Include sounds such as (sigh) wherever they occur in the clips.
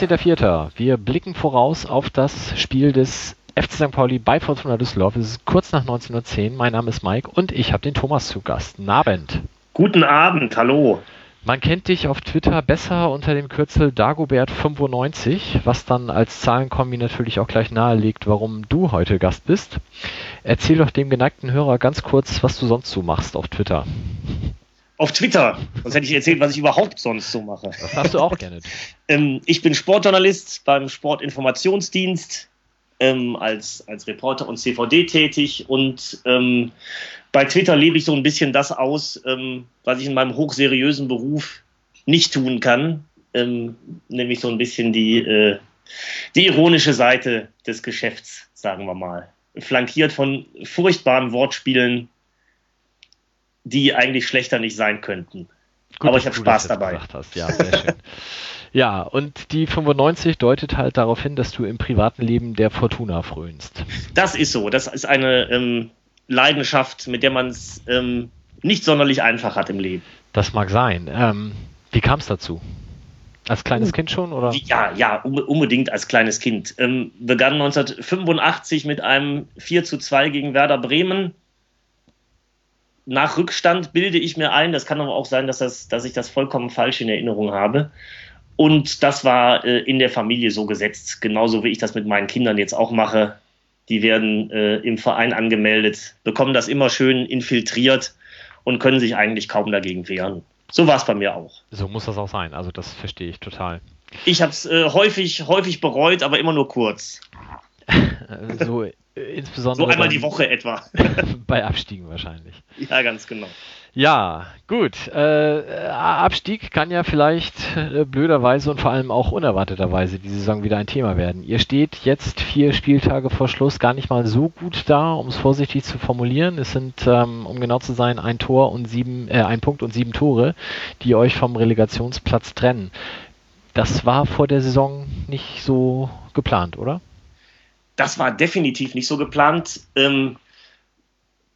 19.04. Wir blicken voraus auf das Spiel des FC St. Pauli bei Fortuna Düsseldorf. Es ist kurz nach 19.10 Uhr. Mein Name ist Mike und ich habe den Thomas zu Gast. Guten Abend. Guten Abend, hallo. Man kennt dich auf Twitter besser unter dem Kürzel Dagobert95, was dann als Zahlenkombi natürlich auch gleich nahelegt, warum du heute Gast bist. Erzähl doch dem geneigten Hörer ganz kurz, was du sonst so machst auf Twitter. Auf Twitter. Sonst hätte ich erzählt, was ich überhaupt sonst so mache. Das hast du auch gerne. ähm, ich bin Sportjournalist beim Sportinformationsdienst ähm, als, als Reporter und CVD tätig und ähm, bei Twitter lebe ich so ein bisschen das aus, ähm, was ich in meinem hochseriösen Beruf nicht tun kann, ähm, nämlich so ein bisschen die, äh, die ironische Seite des Geschäfts, sagen wir mal. Flankiert von furchtbaren Wortspielen, die eigentlich schlechter nicht sein könnten. Gut, Aber ich habe Spaß dabei. Ja, sehr schön. Ja, und die 95 deutet halt darauf hin, dass du im privaten Leben der Fortuna frönst. Das ist so. Das ist eine ähm, Leidenschaft, mit der man es ähm, nicht sonderlich einfach hat im Leben. Das mag sein. Ähm, wie kam es dazu? Als kleines Kind schon, oder? Ja, ja, unbedingt als kleines Kind. Ähm, begann 1985 mit einem 4 zu 2 gegen Werder Bremen. Nach Rückstand bilde ich mir ein, das kann aber auch sein, dass, das, dass ich das vollkommen falsch in Erinnerung habe. Und das war äh, in der Familie so gesetzt, genauso wie ich das mit meinen Kindern jetzt auch mache. Die werden äh, im Verein angemeldet, bekommen das immer schön infiltriert und können sich eigentlich kaum dagegen wehren. So war es bei mir auch. So muss das auch sein. Also das verstehe ich total. Ich habe es äh, häufig, häufig bereut, aber immer nur kurz. (laughs) so insbesondere. So einmal die Woche etwa. (laughs) bei Abstiegen wahrscheinlich. Ja, ganz genau. Ja, gut. Äh, Abstieg kann ja vielleicht äh, blöderweise und vor allem auch unerwarteterweise die Saison wieder ein Thema werden. Ihr steht jetzt vier Spieltage vor Schluss gar nicht mal so gut da, um es vorsichtig zu formulieren. Es sind, ähm, um genau zu sein, ein Tor und sieben, äh, ein Punkt und sieben Tore, die euch vom Relegationsplatz trennen. Das war vor der Saison nicht so geplant, oder? Das war definitiv nicht so geplant. Ähm,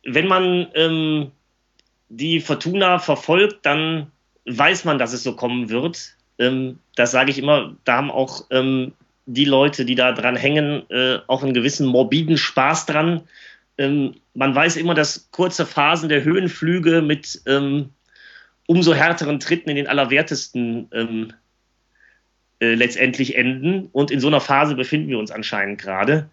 wenn man ähm die Fortuna verfolgt, dann weiß man, dass es so kommen wird. Ähm, das sage ich immer, da haben auch ähm, die Leute, die da dran hängen, äh, auch einen gewissen morbiden Spaß dran. Ähm, man weiß immer, dass kurze Phasen der Höhenflüge mit ähm, umso härteren Tritten in den Allerwertesten ähm, äh, letztendlich enden. Und in so einer Phase befinden wir uns anscheinend gerade.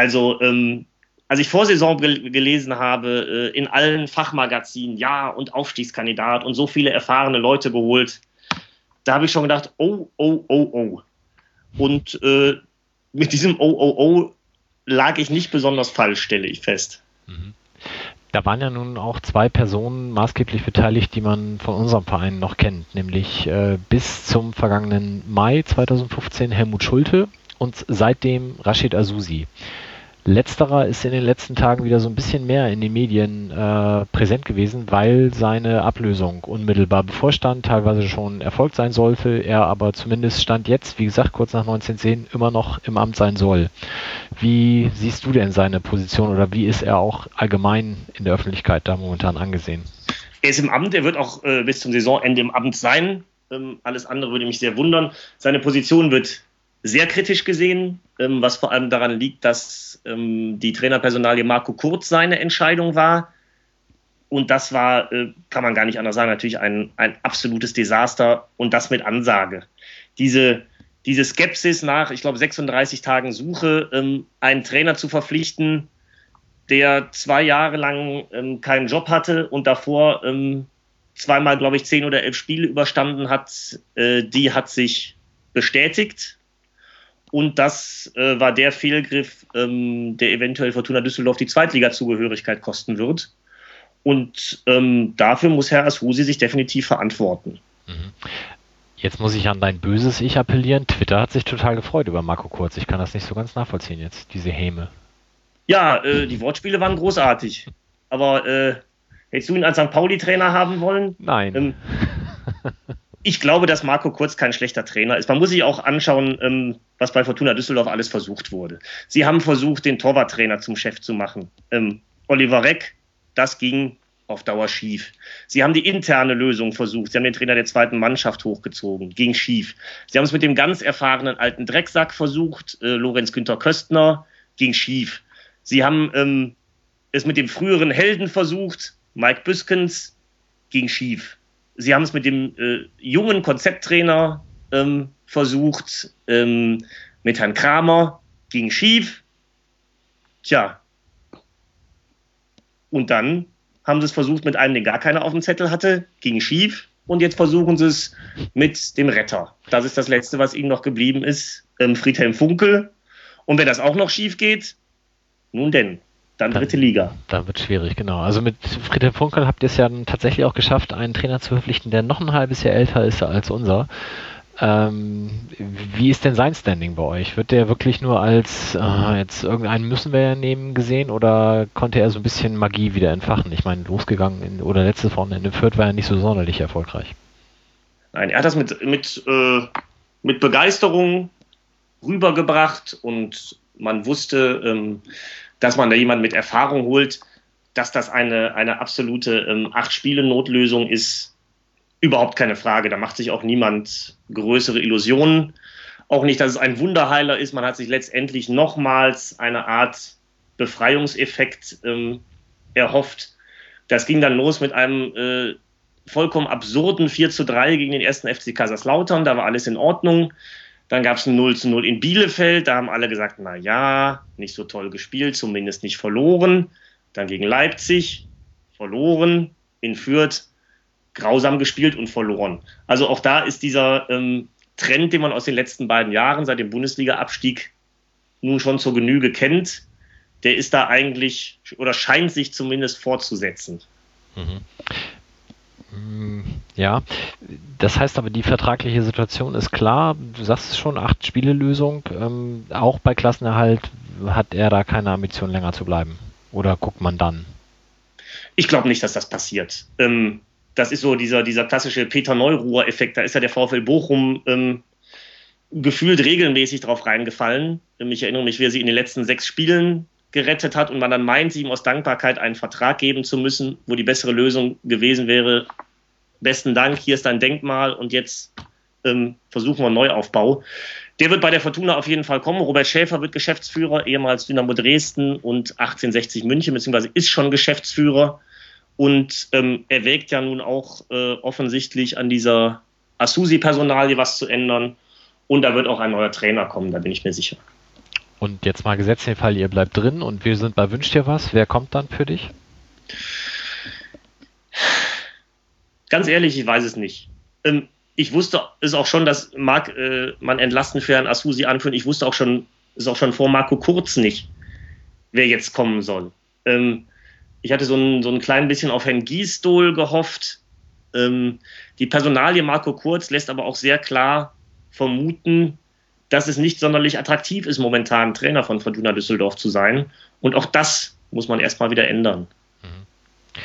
Also ähm, als ich vor Saison gelesen habe, äh, in allen Fachmagazinen, ja, und Aufstiegskandidat und so viele erfahrene Leute geholt, da habe ich schon gedacht, oh, oh, oh, oh. Und äh, mit diesem oh, oh, oh lag ich nicht besonders falsch, stelle ich fest. Mhm. Da waren ja nun auch zwei Personen maßgeblich beteiligt, die man von unserem Verein noch kennt, nämlich äh, bis zum vergangenen Mai 2015 Helmut Schulte und seitdem Rashid Azusi. Letzterer ist in den letzten Tagen wieder so ein bisschen mehr in den Medien äh, präsent gewesen, weil seine Ablösung unmittelbar bevorstand, teilweise schon erfolgt sein sollte, er aber zumindest stand jetzt, wie gesagt, kurz nach 1910 immer noch im Amt sein soll. Wie siehst du denn seine Position oder wie ist er auch allgemein in der Öffentlichkeit da momentan angesehen? Er ist im Amt, er wird auch äh, bis zum Saisonende im Amt sein. Ähm, alles andere würde mich sehr wundern. Seine Position wird sehr kritisch gesehen, ähm, was vor allem daran liegt, dass ähm, die Trainerpersonalie Marco Kurz seine Entscheidung war. Und das war, äh, kann man gar nicht anders sagen, natürlich ein, ein absolutes Desaster und das mit Ansage. Diese, diese Skepsis nach, ich glaube, 36 Tagen Suche, ähm, einen Trainer zu verpflichten, der zwei Jahre lang ähm, keinen Job hatte und davor ähm, zweimal, glaube ich, zehn oder elf Spiele überstanden hat, äh, die hat sich bestätigt und das äh, war der Fehlgriff, ähm, der eventuell Fortuna Düsseldorf die Zweitliga-Zugehörigkeit kosten wird. Und ähm, dafür muss Herr Ashusi sich definitiv verantworten. Mhm. Jetzt muss ich an dein böses Ich appellieren. Twitter hat sich total gefreut über Marco Kurz. Ich kann das nicht so ganz nachvollziehen jetzt, diese Häme. Ja, äh, die Wortspiele waren großartig. Aber äh, hättest du ihn als St. Pauli-Trainer haben wollen? Nein. Ähm, (laughs) ich glaube, dass Marco Kurz kein schlechter Trainer ist. Man muss sich auch anschauen, ähm, was bei Fortuna Düsseldorf alles versucht wurde. Sie haben versucht, den Torwarttrainer zum Chef zu machen. Ähm, Oliver Reck, das ging auf Dauer schief. Sie haben die interne Lösung versucht. Sie haben den Trainer der zweiten Mannschaft hochgezogen. Ging schief. Sie haben es mit dem ganz erfahrenen alten Drecksack versucht. Äh, Lorenz Günther Köstner. Ging schief. Sie haben ähm, es mit dem früheren Helden versucht. Mike Büskens. Ging schief. Sie haben es mit dem äh, jungen Konzepttrainer ähm, versucht. Ähm, mit Herrn Kramer. Ging schief. Tja. Und dann haben sie es versucht mit einem, den gar keiner auf dem Zettel hatte, ging schief. Und jetzt versuchen sie es mit dem Retter. Das ist das Letzte, was ihnen noch geblieben ist, ähm, Friedhelm Funkel. Und wenn das auch noch schief geht, nun denn, dann, dritte Liga. Dann wird schwierig, genau. Also mit Friedhelm Funkel habt ihr es ja tatsächlich auch geschafft, einen Trainer zu verpflichten, der noch ein halbes Jahr älter ist als unser. Ähm, wie ist denn sein Standing bei euch? Wird der wirklich nur als äh, jetzt irgendeinen müssen wir ja nehmen gesehen oder konnte er so ein bisschen Magie wieder entfachen? Ich meine, losgegangen in, oder letztes Wochenende Fürth war ja nicht so sonderlich erfolgreich. Nein, er hat das mit, mit, äh, mit Begeisterung rübergebracht und man wusste, ähm, dass man da jemanden mit Erfahrung holt, dass das eine, eine absolute ähm, Acht-Spiele-Notlösung ist, Überhaupt keine Frage. Da macht sich auch niemand größere Illusionen. Auch nicht, dass es ein Wunderheiler ist. Man hat sich letztendlich nochmals eine Art Befreiungseffekt ähm, erhofft. Das ging dann los mit einem äh, vollkommen absurden 4 zu 3 gegen den ersten FC Kaiserslautern. Da war alles in Ordnung. Dann gab es ein 0 zu 0 in Bielefeld. Da haben alle gesagt, na ja, nicht so toll gespielt, zumindest nicht verloren. Dann gegen Leipzig, verloren. In Fürth, grausam gespielt und verloren. Also auch da ist dieser ähm, Trend, den man aus den letzten beiden Jahren seit dem Bundesliga-Abstieg nun schon zur Genüge kennt, der ist da eigentlich oder scheint sich zumindest fortzusetzen. Mhm. Ja, das heißt aber, die vertragliche Situation ist klar. Du sagst es schon, acht Spiele-Lösung. Ähm, auch bei Klassenerhalt hat er da keine Ambition, länger zu bleiben. Oder guckt man dann? Ich glaube nicht, dass das passiert. Ähm, das ist so dieser, dieser klassische Peter Neuruhr-Effekt. Da ist ja der VfL Bochum ähm, gefühlt regelmäßig drauf reingefallen. Ähm, ich erinnere mich, wie er sie in den letzten sechs Spielen gerettet hat und man dann meint, ihm aus Dankbarkeit einen Vertrag geben zu müssen, wo die bessere Lösung gewesen wäre. Besten Dank, hier ist dein Denkmal und jetzt ähm, versuchen wir einen Neuaufbau. Der wird bei der Fortuna auf jeden Fall kommen. Robert Schäfer wird Geschäftsführer, ehemals Dynamo Dresden und 1860 München, beziehungsweise ist schon Geschäftsführer. Und ähm, er ja nun auch äh, offensichtlich an dieser Asusi-Personalie was zu ändern. Und da wird auch ein neuer Trainer kommen, da bin ich mir sicher. Und jetzt mal gesetzt den Fall, ihr bleibt drin und wir sind bei Wünsch dir was. Wer kommt dann für dich? Ganz ehrlich, ich weiß es nicht. Ähm, ich wusste es auch schon, dass Marc, äh, man entlasten für Herrn Asusi anführt. Ich wusste auch schon, ist auch schon vor Marco Kurz nicht, wer jetzt kommen soll. Ähm, ich hatte so ein, so ein klein bisschen auf Herrn Giesdohl gehofft. Ähm, die Personalie Marco Kurz lässt aber auch sehr klar vermuten, dass es nicht sonderlich attraktiv ist, momentan Trainer von Fortuna Düsseldorf zu sein. Und auch das muss man erstmal wieder ändern. Mhm.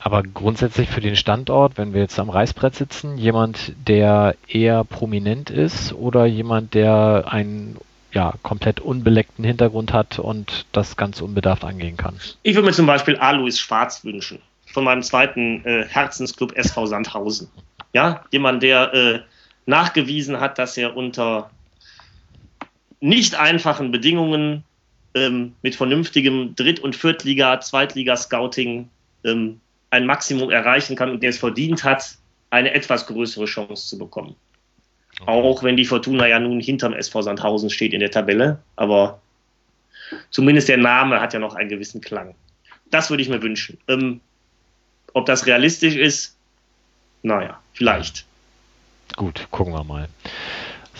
Aber grundsätzlich für den Standort, wenn wir jetzt am Reißbrett sitzen, jemand, der eher prominent ist oder jemand, der ein ja, komplett unbeleckten Hintergrund hat und das ganz unbedarft angehen kann. Ich würde mir zum Beispiel Alois Schwarz wünschen, von meinem zweiten äh, Herzensclub SV Sandhausen. Ja, jemand, der äh, nachgewiesen hat, dass er unter nicht einfachen Bedingungen ähm, mit vernünftigem Dritt- und Viertliga-, Zweitliga-Scouting ähm, ein Maximum erreichen kann und der es verdient hat, eine etwas größere Chance zu bekommen. Auch wenn die Fortuna ja nun hinterm SV Sandhausen steht in der Tabelle. Aber zumindest der Name hat ja noch einen gewissen Klang. Das würde ich mir wünschen. Ähm, ob das realistisch ist, naja, vielleicht. Gut, gucken wir mal.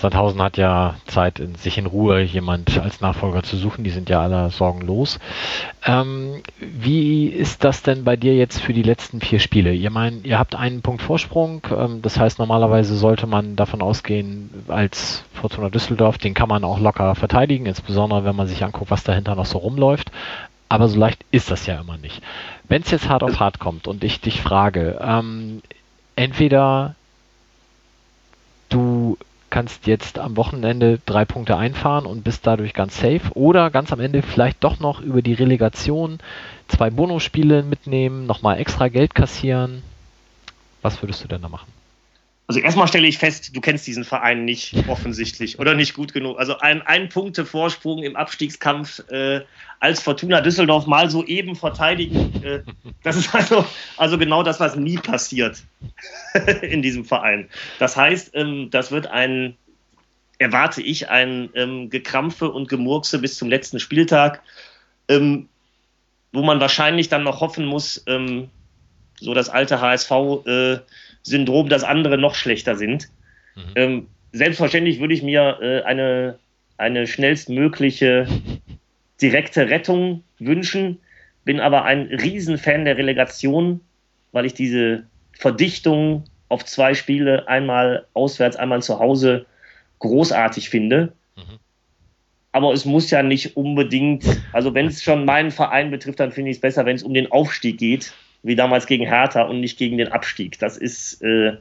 Sandhausen hat ja Zeit, in, sich in Ruhe jemand als Nachfolger zu suchen. Die sind ja alle sorgenlos. Ähm, wie ist das denn bei dir jetzt für die letzten vier Spiele? Ihr meint, ihr habt einen Punkt Vorsprung. Ähm, das heißt, normalerweise sollte man davon ausgehen, als Fortuna Düsseldorf, den kann man auch locker verteidigen, insbesondere wenn man sich anguckt, was dahinter noch so rumläuft. Aber so leicht ist das ja immer nicht. Wenn es jetzt hart auf hart kommt und ich dich frage, ähm, entweder kannst jetzt am Wochenende drei Punkte einfahren und bist dadurch ganz safe. Oder ganz am Ende vielleicht doch noch über die Relegation zwei Bonusspiele mitnehmen, nochmal extra Geld kassieren. Was würdest du denn da machen? Also erstmal stelle ich fest, du kennst diesen Verein nicht offensichtlich oder nicht gut genug. Also ein, ein Punkte Vorsprung im Abstiegskampf äh, als Fortuna Düsseldorf mal so eben verteidigen. Äh, das ist also, also genau das, was nie passiert (laughs) in diesem Verein. Das heißt, ähm, das wird ein, erwarte ich, ein ähm, Gekrampfe und Gemurkse bis zum letzten Spieltag, ähm, wo man wahrscheinlich dann noch hoffen muss, ähm, so das alte HSV äh, Syndrom, dass andere noch schlechter sind. Mhm. Ähm, selbstverständlich würde ich mir äh, eine, eine schnellstmögliche direkte Rettung wünschen, bin aber ein Riesenfan der Relegation, weil ich diese Verdichtung auf zwei Spiele, einmal auswärts, einmal zu Hause, großartig finde. Mhm. Aber es muss ja nicht unbedingt, also wenn es schon meinen Verein betrifft, dann finde ich es besser, wenn es um den Aufstieg geht wie damals gegen Hertha und nicht gegen den Abstieg. Das ist äh,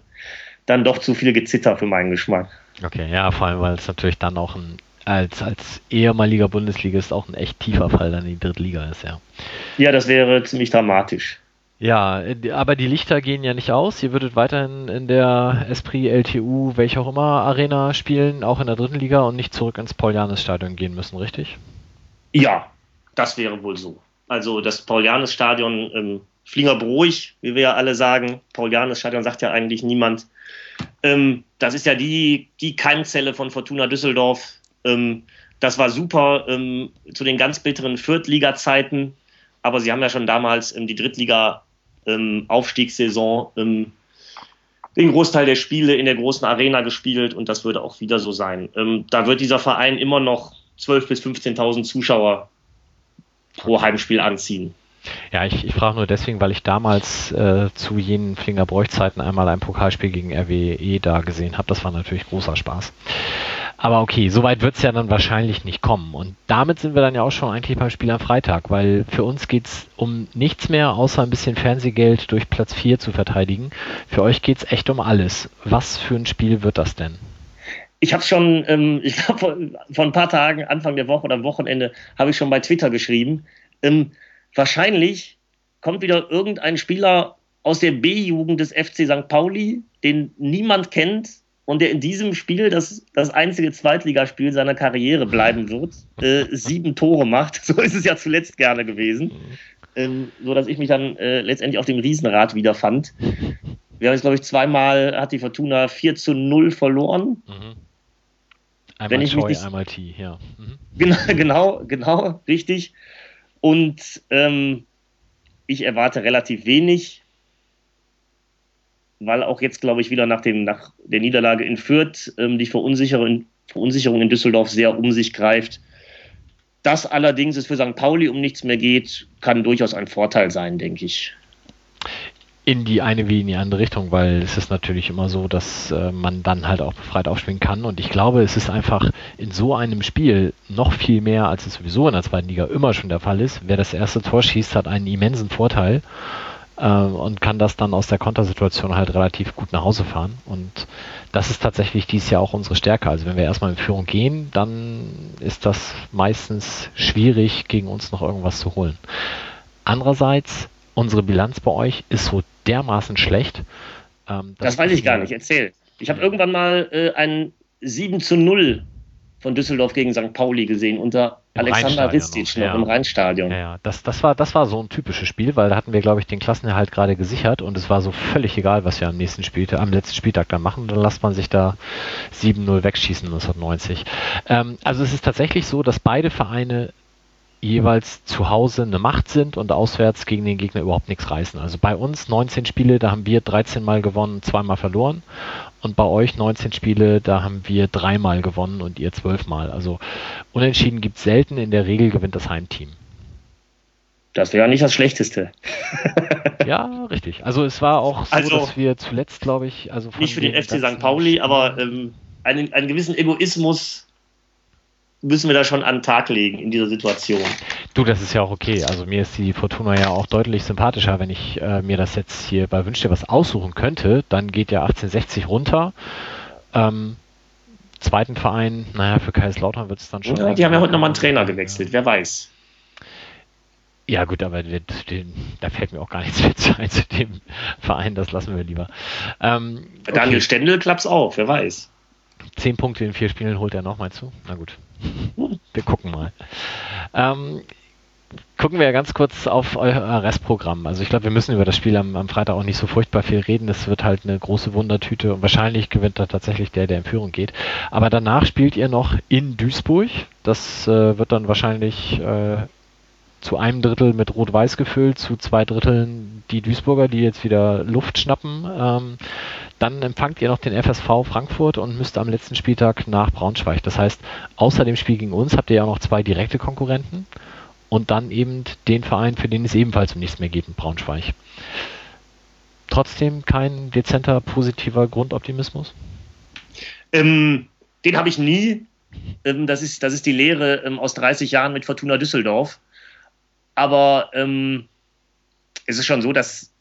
dann doch zu viel Gezitter für meinen Geschmack. Okay, ja, vor allem, weil es natürlich dann auch ein, als, als ehemaliger Bundesligist auch ein echt tiefer Fall dann in die Drittliga ist, ja. Ja, das wäre ziemlich dramatisch. Ja, aber die Lichter gehen ja nicht aus. Ihr würdet weiterhin in der Esprit, LTU, welche auch immer Arena spielen, auch in der dritten Liga und nicht zurück ins Paul-Janis-Stadion gehen müssen, richtig? Ja, das wäre wohl so. Also das Paul-Janis-Stadion ähm, Fliegerbruhig, wie wir ja alle sagen. Paulianes Stadion sagt ja eigentlich niemand. Ähm, das ist ja die, die Keimzelle von Fortuna Düsseldorf. Ähm, das war super ähm, zu den ganz bitteren Viertliga-Zeiten. Aber sie haben ja schon damals ähm, die Drittliga-Aufstiegssaison ähm, den Großteil der Spiele in der großen Arena gespielt und das würde auch wieder so sein. Ähm, da wird dieser Verein immer noch 12.000 bis 15.000 Zuschauer pro Heimspiel anziehen. Ja, ich, ich frage nur deswegen, weil ich damals äh, zu jenen Flingerbräuch-Zeiten einmal ein Pokalspiel gegen RWE da gesehen habe. Das war natürlich großer Spaß. Aber okay, soweit wird es ja dann wahrscheinlich nicht kommen. Und damit sind wir dann ja auch schon eigentlich beim Spiel am Freitag, weil für uns geht es um nichts mehr, außer ein bisschen Fernsehgeld durch Platz 4 zu verteidigen. Für euch geht es echt um alles. Was für ein Spiel wird das denn? ich habe schon, ähm, (laughs) ich glaube, vor, vor, ein paar Tagen, Anfang der Woche oder am Wochenende, habe ich schon bei Twitter geschrieben. Ähm, wahrscheinlich kommt wieder irgendein Spieler aus der B-Jugend des FC St. Pauli, den niemand kennt und der in diesem Spiel das, das einzige Zweitligaspiel seiner Karriere bleiben wird, äh, sieben Tore macht. (laughs) So ist es ja zuletzt gerne gewesen. Ähm, so dass ich mich dann äh, letztendlich auf dem Riesenrad wiederfand. Wir haben jetzt, glaube ich, zweimal hat die Fortuna 4 zu 0 verloren. Mhm. Einmal Wenn ich Choi, mich nicht, einmal T, ja. Mhm. Genau, (laughs) genau, genau, richtig. Und ähm, ich erwarte relativ wenig, weil auch jetzt, glaube ich, wieder nach, dem, nach der Niederlage in Fürth ähm, die Verunsicherung, Verunsicherung in Düsseldorf sehr um sich greift. Das allerdings es für St. Pauli um nichts mehr geht, kann durchaus ein Vorteil sein, denke ich in die eine wie in die andere Richtung, weil es ist natürlich immer so, dass äh, man dann halt auch befreit aufspielen kann. Und ich glaube, es ist einfach in so einem Spiel noch viel mehr, als es sowieso in der zweiten Liga immer schon der Fall ist. Wer das erste Tor schießt, hat einen immensen Vorteil äh, und kann das dann aus der Kontersituation halt relativ gut nach Hause fahren. Und das ist tatsächlich dieses Jahr auch unsere Stärke. Also wenn wir erstmal in Führung gehen, dann ist das meistens schwierig, gegen uns noch irgendwas zu holen. Andererseits unsere Bilanz bei euch ist so dermaßen schlecht. Ähm, das weiß ich gar nicht, erzähl. Ich habe irgendwann mal äh, ein 7 zu 0 von Düsseldorf gegen St. Pauli gesehen unter Im Alexander Ristic noch, ja. im Rheinstadion. Ja, ja. Das, das, war, das war so ein typisches Spiel, weil da hatten wir, glaube ich, den Klassenerhalt gerade gesichert und es war so völlig egal, was wir am nächsten Spieltag, am letzten Spieltag dann machen. Dann lässt man sich da 7-0 wegschießen 1990. Ähm, also es ist tatsächlich so, dass beide Vereine jeweils zu Hause eine Macht sind und auswärts gegen den Gegner überhaupt nichts reißen. Also bei uns 19 Spiele, da haben wir 13 Mal gewonnen, zweimal verloren. Und bei euch 19 Spiele, da haben wir dreimal gewonnen und ihr zwölfmal. Also unentschieden gibt es selten, in der Regel gewinnt das Heimteam. Das wäre ja nicht das Schlechteste. (laughs) ja, richtig. Also es war auch so, also, dass wir zuletzt, glaube ich, also nicht für den FC St. Pauli, aber ähm, einen, einen gewissen Egoismus müssen wir da schon an den Tag legen in dieser Situation. Du, das ist ja auch okay. Also mir ist die Fortuna ja auch deutlich sympathischer. Wenn ich äh, mir das jetzt hier bei Wünsch dir was aussuchen könnte, dann geht ja 1860 runter. Ähm, zweiten Verein, naja, für Kaiserslautern wird es dann schon. Ja, die haben ja heute nochmal einen Trainer gewechselt, ja. wer weiß. Ja, gut, aber den, den, da fällt mir auch gar nichts (laughs) mehr ein zu dem Verein, das lassen wir lieber. Ähm, okay. Daniel Stendel klappt's auf, wer weiß. Zehn Punkte in vier Spielen holt er nochmal zu. Na gut, (laughs) wir gucken mal. Ähm, gucken wir ganz kurz auf euer Restprogramm. Also ich glaube, wir müssen über das Spiel am, am, Freitag auch nicht so furchtbar viel reden. Es wird halt eine große Wundertüte und wahrscheinlich gewinnt da tatsächlich der, der in Führung geht. Aber danach spielt ihr noch in Duisburg. Das äh, wird dann wahrscheinlich äh, zu einem Drittel mit Rot-Weiß gefüllt, zu zwei Dritteln die Duisburger, die jetzt wieder Luft schnappen. Ähm, dann empfangt ihr noch den FSV Frankfurt und müsst am letzten Spieltag nach Braunschweig. Das heißt, außer dem Spiel gegen uns habt ihr ja auch noch zwei direkte Konkurrenten und dann eben den Verein, für den es ebenfalls um nichts mehr geht in Braunschweig. Trotzdem kein dezenter, positiver Grundoptimismus? Ähm, den habe ich nie. Ähm, das, ist, das ist die Lehre ähm, aus 30 Jahren mit Fortuna Düsseldorf. Aber ähm, es ist schon so, dass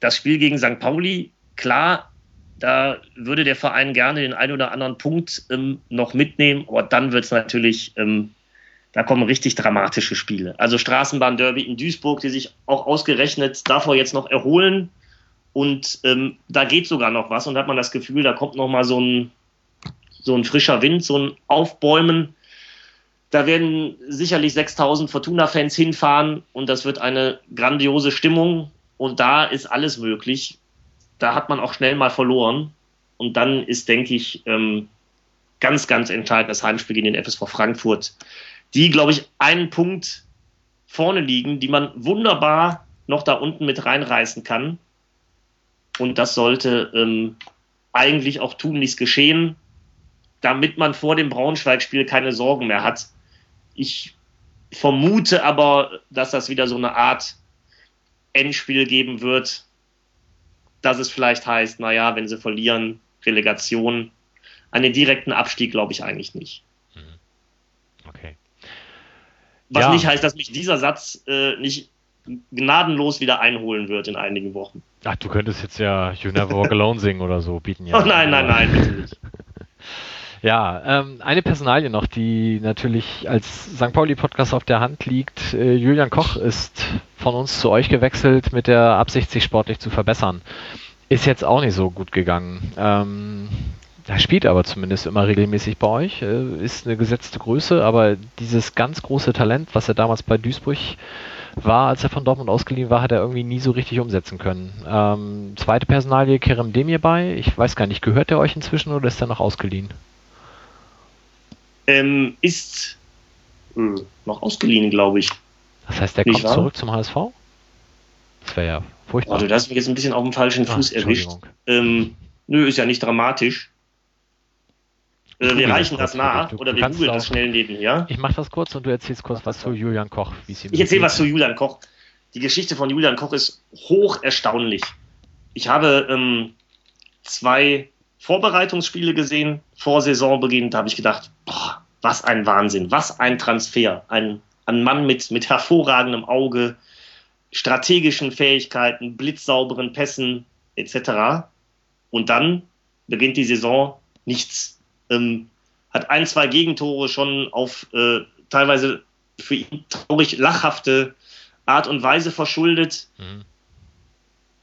das Spiel gegen St. Pauli, klar, da würde der Verein gerne den einen oder anderen Punkt ähm, noch mitnehmen, aber dann wird es natürlich ähm, da kommen richtig dramatische Spiele. Also Straßenbahn-Derby in Duisburg, die sich auch ausgerechnet davor jetzt noch erholen. Und ähm, da geht sogar noch was und hat man das Gefühl, da kommt noch mal so ein, so ein frischer Wind, so ein Aufbäumen. Da werden sicherlich 6000 Fortuna-Fans hinfahren und das wird eine grandiose Stimmung. Und da ist alles möglich. Da hat man auch schnell mal verloren. Und dann ist, denke ich, ähm, ganz, ganz entscheidend das Heimspiel gegen den FSV Frankfurt die, glaube ich, einen Punkt vorne liegen, die man wunderbar noch da unten mit reinreißen kann. Und das sollte ähm, eigentlich auch tunlichst geschehen, damit man vor dem Braunschweig-Spiel keine Sorgen mehr hat. Ich vermute aber, dass das wieder so eine Art Endspiel geben wird, dass es vielleicht heißt, naja, wenn sie verlieren, Relegation. Einen direkten Abstieg glaube ich eigentlich nicht. Was ja. nicht heißt, dass mich dieser Satz äh, nicht gnadenlos wieder einholen wird in einigen Wochen. Ach, du könntest jetzt ja You Never Walk Alone singen oder so bieten. Ja. (laughs) Oh nein, nein, nein, bitte nicht. (laughs) Ja, ähm, eine Personalie noch, die natürlich als St. Pauli-Podcast auf der Hand liegt. Äh, Julian Koch ist von uns zu euch gewechselt mit der Absicht, sich sportlich zu verbessern. Ist jetzt auch nicht so gut gegangen. Ähm, er spielt aber zumindest immer regelmäßig bei euch, äh, ist eine gesetzte Größe, aber dieses ganz große Talent, was er damals bei Duisburg war, als er von Dortmund ausgeliehen war, hat er irgendwie nie so richtig umsetzen können. Ähm, zweite Personalie, Kerem Demir bei. Ich weiß gar nicht, gehört er euch inzwischen oder ist er noch ausgeliehen? Ähm, ist äh, noch ausgeliehen, glaube ich. Das heißt, er kommt wahr? zurück zum HSV? Das wäre ja furchtbar. Also, du hast mich jetzt ein bisschen auf dem falschen Fuß ah, erwischt. Ähm, nö, ist ja nicht dramatisch. Äh, wir reichen das nach du, oder wir googeln das schnell nebenher. Ich mache das kurz und du erzählst kurz was zu Julian Koch. ich erzähle was zu Julian Koch. Die Geschichte von Julian Koch ist hoch erstaunlich. Ich habe ähm, zwei Vorbereitungsspiele gesehen vor Saisonbeginn. Da habe ich gedacht, boah, was ein Wahnsinn, was ein Transfer. Ein, ein Mann mit, mit hervorragendem Auge, strategischen Fähigkeiten, blitzsauberen Pässen etc. Und dann beginnt die Saison nichts ähm, hat ein, zwei Gegentore schon auf äh, teilweise für ihn traurig lachhafte Art und Weise verschuldet. Mhm.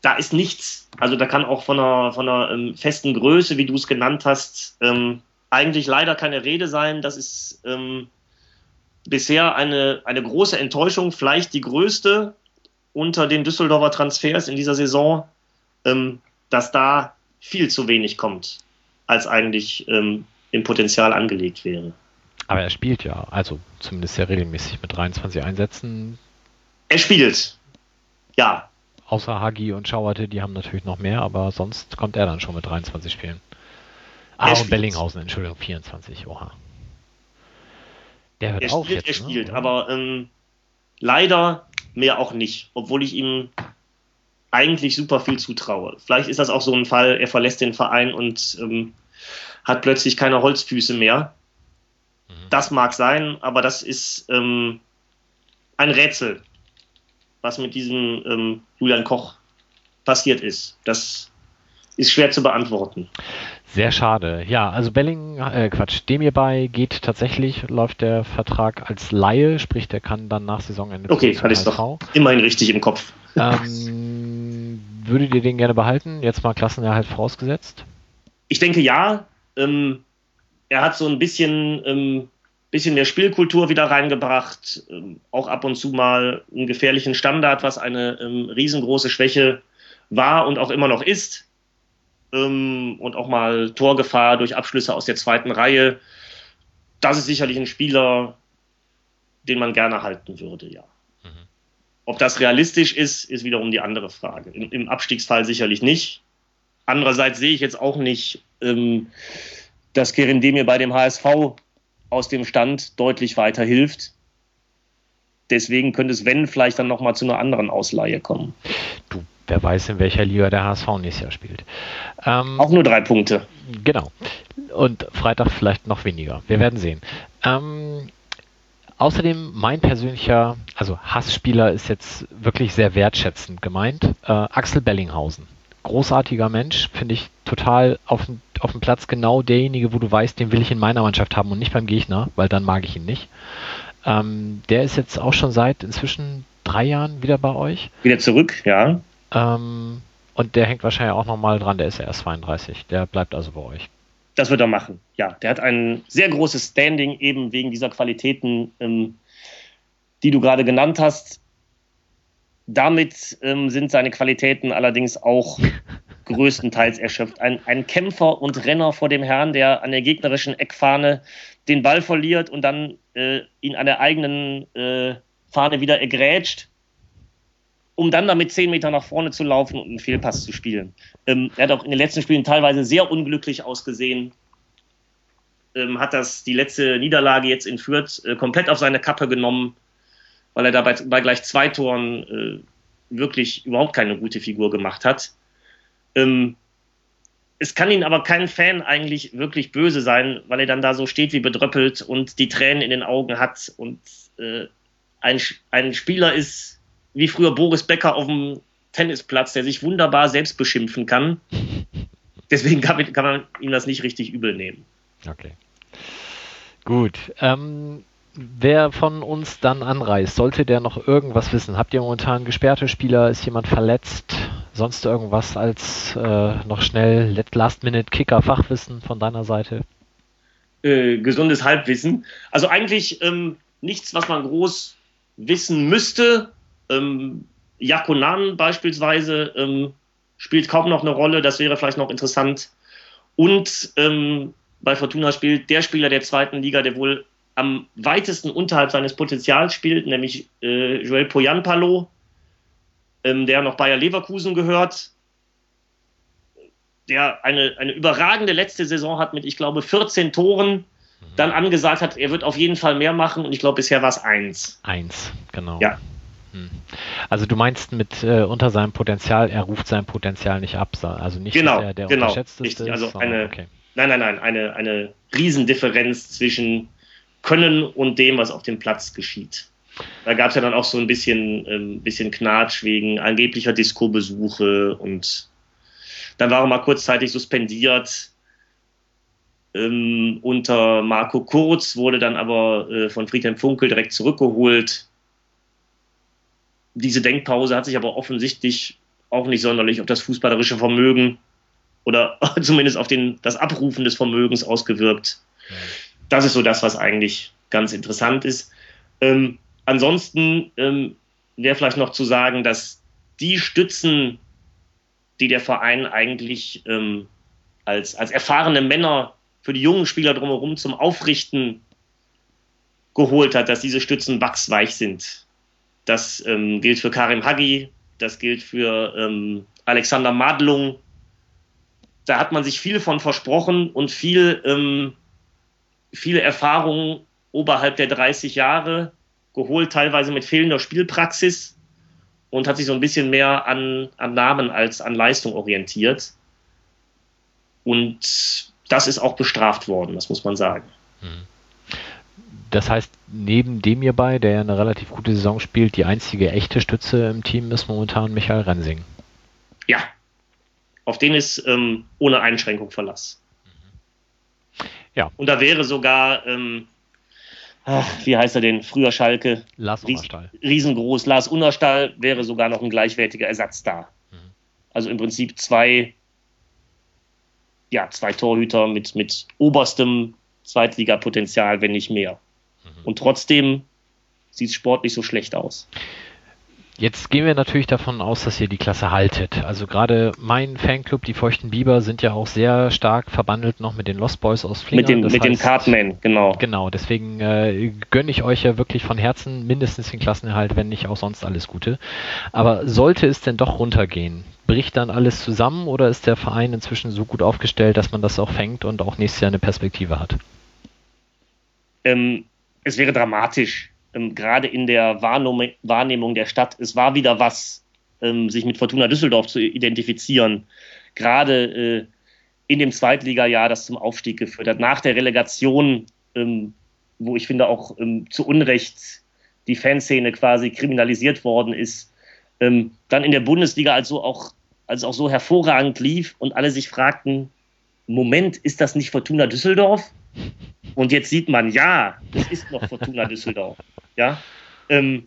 Da ist nichts. Also da kann auch von einer, von einer ähm, festen Größe, wie du es genannt hast, ähm, eigentlich leider keine Rede sein. Das ist ähm, bisher eine, eine große Enttäuschung, vielleicht die größte unter den Düsseldorfer Transfers in dieser Saison, ähm, dass da viel zu wenig kommt, als eigentlich ähm, im Potenzial angelegt wäre. Aber er spielt ja, also zumindest sehr regelmäßig mit 23 Einsätzen. Er spielt, ja. Außer Hagi und Schauerte, die haben natürlich noch mehr, aber sonst kommt er dann schon mit 23 Spielen. Ah, er und spielt. Bellinghausen, Entschuldigung, 24, oha. Der hört er auf spielt, jetzt. Er ne? spielt, aber ähm, leider mehr auch nicht, obwohl ich ihm eigentlich super viel zutraue. Vielleicht ist das auch so ein Fall, er verlässt den Verein und ähm, hat plötzlich keine Holzfüße mehr. Mhm. Das mag sein, aber das ist ähm, ein Rätsel, was mit diesem ähm, Julian Koch passiert ist. Das ist schwer zu beantworten. Sehr schade. Ja, also Belling, äh, Quatsch, dem hierbei geht tatsächlich, läuft der Vertrag als Laie, sprich, der kann dann nach Saisonende. Okay, hatte ich doch immerhin richtig im Kopf. Ähm, würdet ihr den gerne behalten? Jetzt mal Klassenerhalt vorausgesetzt? Ich denke ja. Ähm, er hat so ein bisschen, ähm, bisschen mehr Spielkultur wieder reingebracht, ähm, auch ab und zu mal einen gefährlichen Standard, was eine ähm, riesengroße Schwäche war und auch immer noch ist ähm, und auch mal Torgefahr durch Abschlüsse aus der zweiten Reihe. Das ist sicherlich ein Spieler, den man gerne halten würde, ja. Mhm. Ob das realistisch ist, ist wiederum die andere Frage. Im, im Abstiegsfall sicherlich nicht. Andererseits sehe ich jetzt auch nicht, ähm, dass Kerindemir bei dem HSV aus dem Stand deutlich weiterhilft. Deswegen könnte es, wenn, vielleicht dann nochmal zu einer anderen Ausleihe kommen. Du Wer weiß, in welcher Liga der HSV nächstes Jahr spielt. Ähm, Auch nur drei Punkte. Genau. Und Freitag vielleicht noch weniger. Wir werden sehen. Ähm, außerdem mein persönlicher, also Hassspieler ist jetzt wirklich sehr wertschätzend gemeint. Äh, Axel Bellinghausen. Großartiger Mensch, finde ich total auf, auf dem Platz genau derjenige, wo du weißt, den will ich in meiner Mannschaft haben und nicht beim Gegner, weil dann mag ich ihn nicht. Ähm, der ist jetzt auch schon seit inzwischen drei Jahren wieder bei euch. Wieder zurück, ja. Ähm, und der hängt wahrscheinlich auch nochmal dran, der ist ja erst 32. Der bleibt also bei euch. Das wird er machen, ja. Der hat ein sehr großes Standing eben wegen dieser Qualitäten, ähm, die du gerade genannt hast. Damit ähm, sind seine Qualitäten allerdings auch (laughs) größtenteils erschöpft. Ein, ein, Kämpfer und Renner vor dem Herrn, der an der gegnerischen Eckfahne den Ball verliert und dann äh, ihn an der eigenen äh, Fahne wieder ergrätscht um dann damit zehn Meter nach vorne zu laufen und einen Fehlpass zu spielen. Ähm, er hat auch in den letzten Spielen teilweise sehr unglücklich ausgesehen. Ähm, hat das die letzte Niederlage jetzt in Fürth äh, komplett auf seine Kappe genommen, weil er dabei bei gleich zwei Toren äh, wirklich überhaupt keine gute Figur gemacht hat. Ähm, es kann ihn aber kein Fan eigentlich wirklich böse sein, weil er dann da so steht wie bedröppelt und die Tränen in den Augen hat und äh, ein, ein Spieler ist, wie früher Boris Becker auf dem Tennisplatz, der sich wunderbar selbst beschimpfen kann. (laughs) Deswegen kann, kann man ihm das nicht richtig übel nehmen. Okay. Gut. Ähm, wer von uns dann anreist, sollte der noch irgendwas wissen? Habt ihr momentan gesperrte Spieler? Ist jemand verletzt? Sonst irgendwas als äh, noch schnell Last-Minute-Kicker-Fachwissen von deiner Seite? Äh, gesundes Halbwissen. Also eigentlich ähm, nichts, was man groß wissen müsste. Ähm, Jakonan beispielsweise ähm, spielt kaum noch eine Rolle, das wäre vielleicht noch interessant. Und ähm, bei Fortuna spielt der Spieler der zweiten Liga, der wohl am weitesten unterhalb seines Potenzials spielt, nämlich äh, Joel Poyanpalo, ähm, der noch Bayer Leverkusen gehört, der eine, eine überragende letzte Saison hat mit, ich glaube, 14 Toren, mhm. dann angesagt hat, er wird auf jeden Fall mehr machen und ich glaube, bisher war es eins. Eins, genau. Ja. Hm. Also du meinst mit äh, unter seinem Potenzial, er ruft sein Potenzial nicht ab, also nicht, genau, dass er der genau, unterschätzteste richtig. ist. Also eine, okay. Nein, nein, nein, eine, eine Riesendifferenz zwischen Können und dem, was auf dem Platz geschieht. Da gab es ja dann auch so ein bisschen, ähm, bisschen Knatsch wegen angeblicher Disco-Besuche und dann war er mal kurzzeitig suspendiert. Ähm, unter Marco Kurz wurde dann aber äh, von Friedhelm Funkel direkt zurückgeholt diese Denkpause hat sich aber offensichtlich auch nicht sonderlich auf das fußballerische Vermögen oder (laughs) zumindest auf den, das Abrufen des Vermögens ausgewirkt. Das ist so das, was eigentlich ganz interessant ist. Ähm, ansonsten ähm, wäre vielleicht noch zu sagen, dass die Stützen, die der Verein eigentlich ähm, als, als erfahrene Männer für die jungen Spieler drumherum zum Aufrichten geholt hat, dass diese Stützen wachsweich sind. Das ähm, gilt für Karim Hagi, das gilt für ähm, Alexander Madlung. Da hat man sich viel von versprochen und viel, ähm, viele Erfahrungen oberhalb der 30 Jahre geholt, teilweise mit fehlender Spielpraxis und hat sich so ein bisschen mehr an, an Namen als an Leistung orientiert. Und das ist auch bestraft worden, das muss man sagen. Mhm. Das heißt, neben dem hierbei, der ja eine relativ gute Saison spielt, die einzige echte Stütze im Team ist momentan Michael Rensing. Ja, Auf den ist ähm, ohne Einschränkung Verlass. Ja. Und da wäre sogar, ähm, ach, wie heißt er denn, früher Schalke, Lars Oberstall. riesengroß, Lars Unnerstall wäre sogar noch ein gleichwertiger Ersatz da. Mhm. Also im Prinzip zwei, ja, zwei Torhüter mit, mit oberstem Zweitligapotenzial, wenn nicht mehr. Mhm. Und trotzdem sieht es sportlich so schlecht aus. Jetzt gehen wir natürlich davon aus, dass ihr die Klasse haltet. Also gerade mein Fanclub, die Feuchten Biber, sind ja auch sehr stark verbandelt noch mit den Lost Boys aus Flingern. Mit dem, Das mit heißt- Cartman, genau. Genau, deswegen äh, gönne ich euch ja wirklich von Herzen mindestens den Klassenerhalt, wenn nicht auch sonst alles Gute. Aber sollte es denn doch runtergehen, bricht dann alles zusammen oder ist der Verein inzwischen so gut aufgestellt, dass man das auch fängt und auch nächstes Jahr eine Perspektive hat? ähm, es wäre dramatisch, ähm, gerade in der Wahrnehmung, Wahrnehmung der Stadt. Es war wieder was, ähm, sich mit Fortuna Düsseldorf zu identifizieren. Gerade äh, in dem Zweitligajahr, das zum Aufstieg geführt hat. Nach der Relegation, ähm, wo ich finde auch ähm, zu Unrecht die Fanszene quasi kriminalisiert worden ist. Ähm, dann in der Bundesliga also auch, als auch so hervorragend lief und alle sich fragten, Moment, ist das nicht Fortuna Düsseldorf? Und jetzt sieht man, ja, es ist noch Fortuna (laughs) Düsseldorf. Ja? Ähm,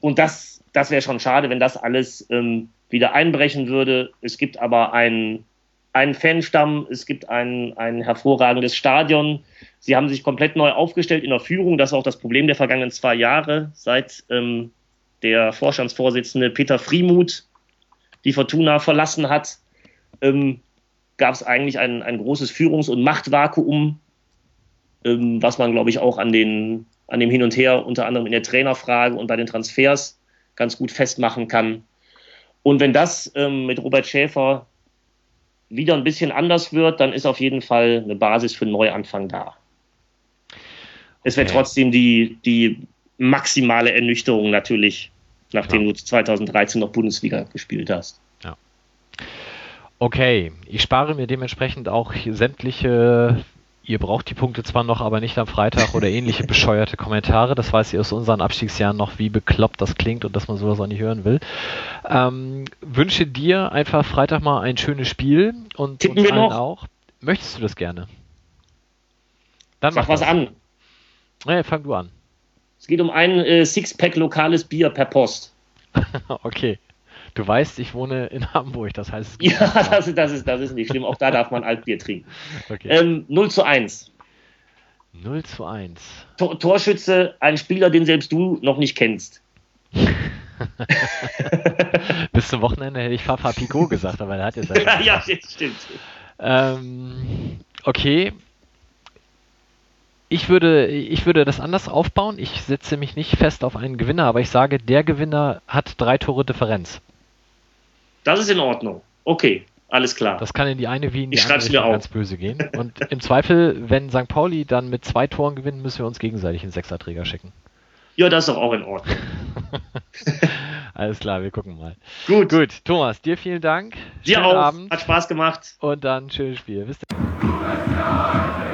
und das, das wäre schon schade, wenn das alles ähm, wieder einbrechen würde. Es gibt aber einen, einen Fanstamm, es gibt ein, ein hervorragendes Stadion. Sie haben sich komplett neu aufgestellt in der Führung. Das war auch das Problem der vergangenen zwei Jahre, seit ähm, der Vorstandsvorsitzende Peter Friemuth die Fortuna verlassen hat. Ähm, gab es eigentlich ein, ein großes Führungs- und Machtvakuum ähm, was man, glaube ich, auch an, den, an dem Hin und Her, unter anderem in der Trainerfrage und bei den Transfers, ganz gut festmachen kann. Und wenn das ähm, mit Robert Schäfer wieder ein bisschen anders wird, dann ist auf jeden Fall eine Basis für einen Neuanfang da. Es wäre Okay. trotzdem die, die maximale Ernüchterung natürlich, nachdem Ja. du 2013 noch Bundesliga gespielt hast. Okay, ich spare mir dementsprechend auch sämtliche, ihr braucht die Punkte zwar noch, aber nicht am Freitag oder ähnliche bescheuerte Kommentare. Das weiß ihr aus unseren Abstiegsjahren noch, wie bekloppt das klingt und dass man sowas auch nicht hören will. Ähm, wünsche dir einfach Freitag mal ein schönes Spiel und Tippen uns wir allen noch? auch. Möchtest du das gerne? Dann Sag mach was das. an. Nee, fang du an. Es geht um ein äh, Sixpack lokales Bier per Post. (laughs) okay. Du weißt, ich wohne in (laughs) Hamburg, das heißt, Ja, das ist, das, ist, das ist nicht schlimm. Auch da darf man Altbier trinken. okay. Ähm, 0 zu 1. 0 zu 1. Tor Torschütze, ein Spieler, den selbst du noch nicht kennst. (laughs) Bis zum Wochenende hätte ich Fafa Picot gesagt, aber er hat jetzt (laughs) ja. ja, das stimmt. Ähm, okay. Ich würde, ich würde das anders aufbauen. Ich setze mich nicht fest auf einen Gewinner, aber ich sage, der Gewinner hat drei Tore Differenz. Das ist in Ordnung. Okay, alles klar. Das kann in die eine wie in die Ich andere Richtung ganz böse gehen. Und im Zweifel, wenn St. Pauli dann mit zwei Toren gewinnt, müssen wir uns gegenseitig einen Sechserträger schicken. Ja, das ist doch auch in Ordnung. (laughs) Alles klar, wir gucken mal. Gut. Gut, Thomas, dir vielen Dank. Dir Schönen auch. Abend Hat Spaß gemacht. und dann schönes Spiel. Bis dann.